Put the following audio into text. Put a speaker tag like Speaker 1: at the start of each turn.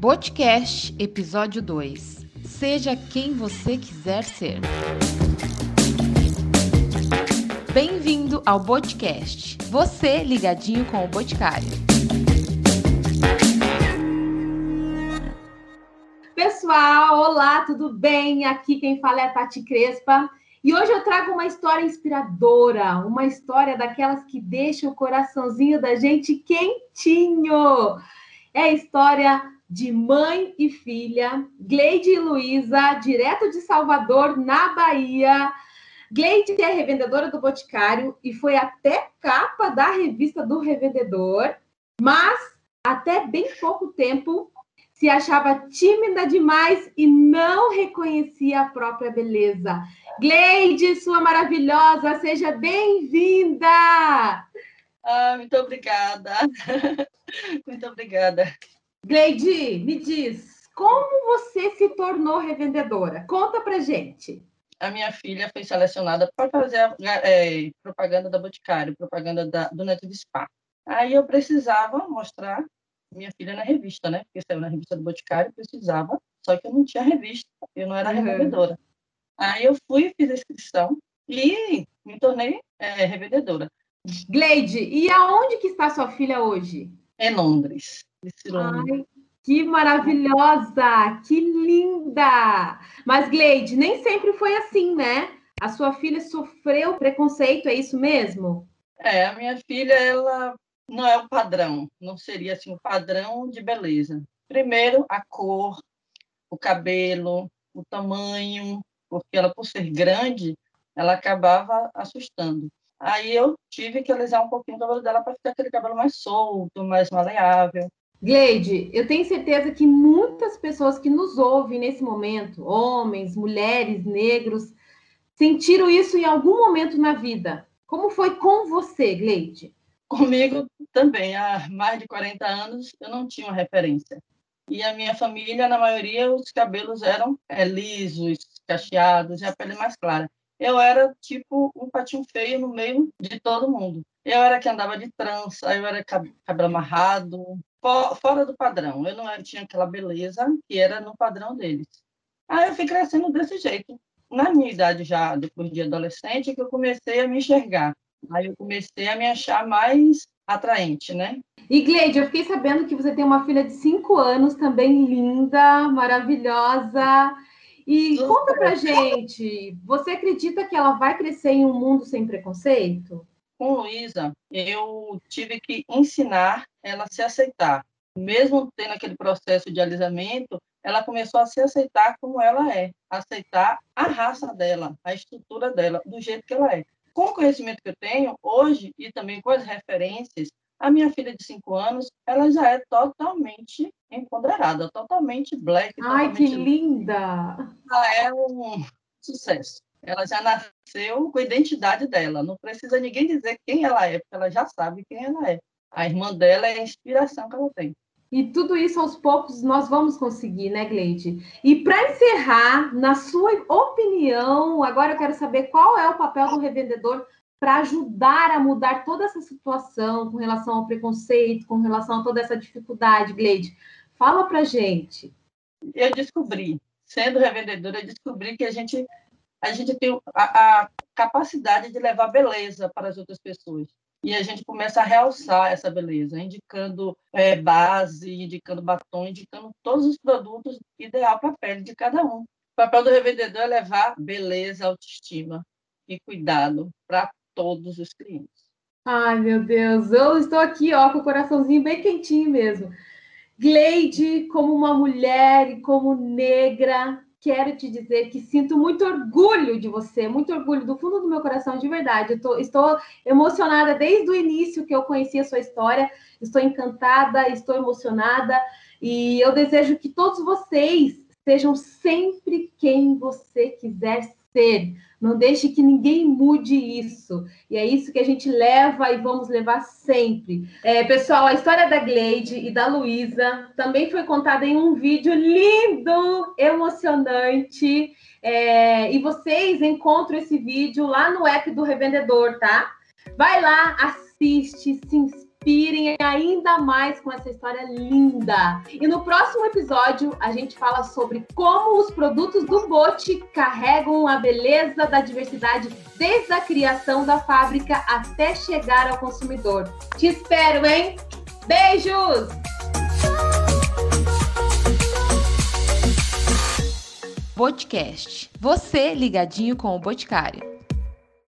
Speaker 1: Botcast, episódio 2. Seja quem você quiser ser. Bem-vindo ao Botcast. Você ligadinho com o Boticário.
Speaker 2: Pessoal, olá, tudo bem? Aqui quem fala é a Tati Crespa. E hoje eu trago uma história inspiradora, uma história daquelas que deixam o coraçãozinho da gente quentinho. É a história de mãe e filha, Gleide e Luísa, direto de Salvador, na Bahia. Gleide é revendedora do Boticário e foi até capa da revista do Revendedor, mas até bem pouco tempo se achava tímida demais e não reconhecia a própria beleza. Gleide, sua maravilhosa, seja bem-vinda!
Speaker 3: Ah, muito obrigada. muito obrigada.
Speaker 2: Gleide, me diz, como você se tornou revendedora? Conta pra gente.
Speaker 3: A minha filha foi selecionada para fazer é, propaganda da Boticário, propaganda da, do Neto de Spa. Aí eu precisava mostrar minha filha na revista, né? Porque saiu na revista do Boticário, precisava, só que eu não tinha revista, eu não era uhum. revendedora. Aí eu fui, fiz a inscrição e me tornei é, revendedora.
Speaker 2: Gleide, e aonde que está sua filha hoje?
Speaker 3: Em Londres.
Speaker 2: Ai, que maravilhosa! Que linda! Mas, Gleide, nem sempre foi assim, né? A sua filha sofreu preconceito, é isso mesmo?
Speaker 3: É, a minha filha, ela não é o padrão, não seria assim o padrão de beleza. Primeiro, a cor, o cabelo, o tamanho, porque ela, por ser grande, ela acabava assustando. Aí eu tive que alisar um pouquinho o cabelo dela para ficar aquele cabelo mais solto, mais maleável.
Speaker 2: Gleide, eu tenho certeza que muitas pessoas que nos ouvem nesse momento, homens, mulheres, negros, sentiram isso em algum momento na vida. Como foi com você, Gleide?
Speaker 3: Comigo também, há mais de 40 anos, eu não tinha uma referência. E a minha família, na maioria, os cabelos eram é, lisos, cacheados e a pele mais clara. Eu era tipo um patinho feio no meio de todo mundo. Eu era que andava de trança, eu era cabelo amarrado, fora do padrão. Eu não tinha aquela beleza que era no padrão deles. Aí eu fui crescendo desse jeito. Na minha idade já, depois de adolescente, que eu comecei a me enxergar. Aí eu comecei a me achar mais atraente, né?
Speaker 2: E Gleide, eu fiquei sabendo que você tem uma filha de cinco anos, também linda, maravilhosa. E Super. conta pra gente, você acredita que ela vai crescer em um mundo sem preconceito?
Speaker 3: Com Luísa, eu tive que ensinar ela a se aceitar. Mesmo tendo aquele processo de alisamento, ela começou a se aceitar como ela é, aceitar a raça dela, a estrutura dela, do jeito que ela é. Com o conhecimento que eu tenho hoje e também com as referências, a minha filha de 5 anos, ela já é totalmente empoderada, totalmente black.
Speaker 2: Ai,
Speaker 3: totalmente...
Speaker 2: que linda!
Speaker 3: Ela é um sucesso. Ela já nasceu com a identidade dela. Não precisa ninguém dizer quem ela é, porque ela já sabe quem ela é. A irmã dela é a inspiração que ela tem.
Speaker 2: E tudo isso aos poucos nós vamos conseguir, né, Gleide? E para encerrar, na sua opinião, agora eu quero saber qual é o papel do revendedor para ajudar a mudar toda essa situação com relação ao preconceito, com relação a toda essa dificuldade, Gleide. Fala para gente.
Speaker 3: Eu descobri, sendo revendedora, eu descobri que a gente a gente tem a, a capacidade de levar beleza para as outras pessoas e a gente começa a realçar essa beleza, indicando é, base, indicando batom, indicando todos os produtos ideal para a pele de cada um. O papel do revendedor é levar beleza, autoestima e cuidado para todos os clientes.
Speaker 2: Ai, meu Deus, eu estou aqui ó, com o coraçãozinho bem quentinho mesmo. Gleide, como uma mulher e como negra, quero te dizer que sinto muito orgulho de você, muito orgulho do fundo do meu coração, de verdade. Tô, estou emocionada desde o início que eu conheci a sua história, estou encantada, estou emocionada e eu desejo que todos vocês sejam sempre quem você quiser ser. Não deixe que ninguém mude isso. E é isso que a gente leva e vamos levar sempre. É, pessoal, a história da Gleide e da Luísa também foi contada em um vídeo lindo, emocionante. É, e vocês encontram esse vídeo lá no app do Revendedor, tá? Vai lá, assiste, se inspira inspirem ainda mais com essa história linda. E no próximo episódio, a gente fala sobre como os produtos do Bote carregam a beleza da diversidade desde a criação da fábrica até chegar ao consumidor. Te espero, hein? Beijos!
Speaker 1: Podcast. Você ligadinho com o Boticário.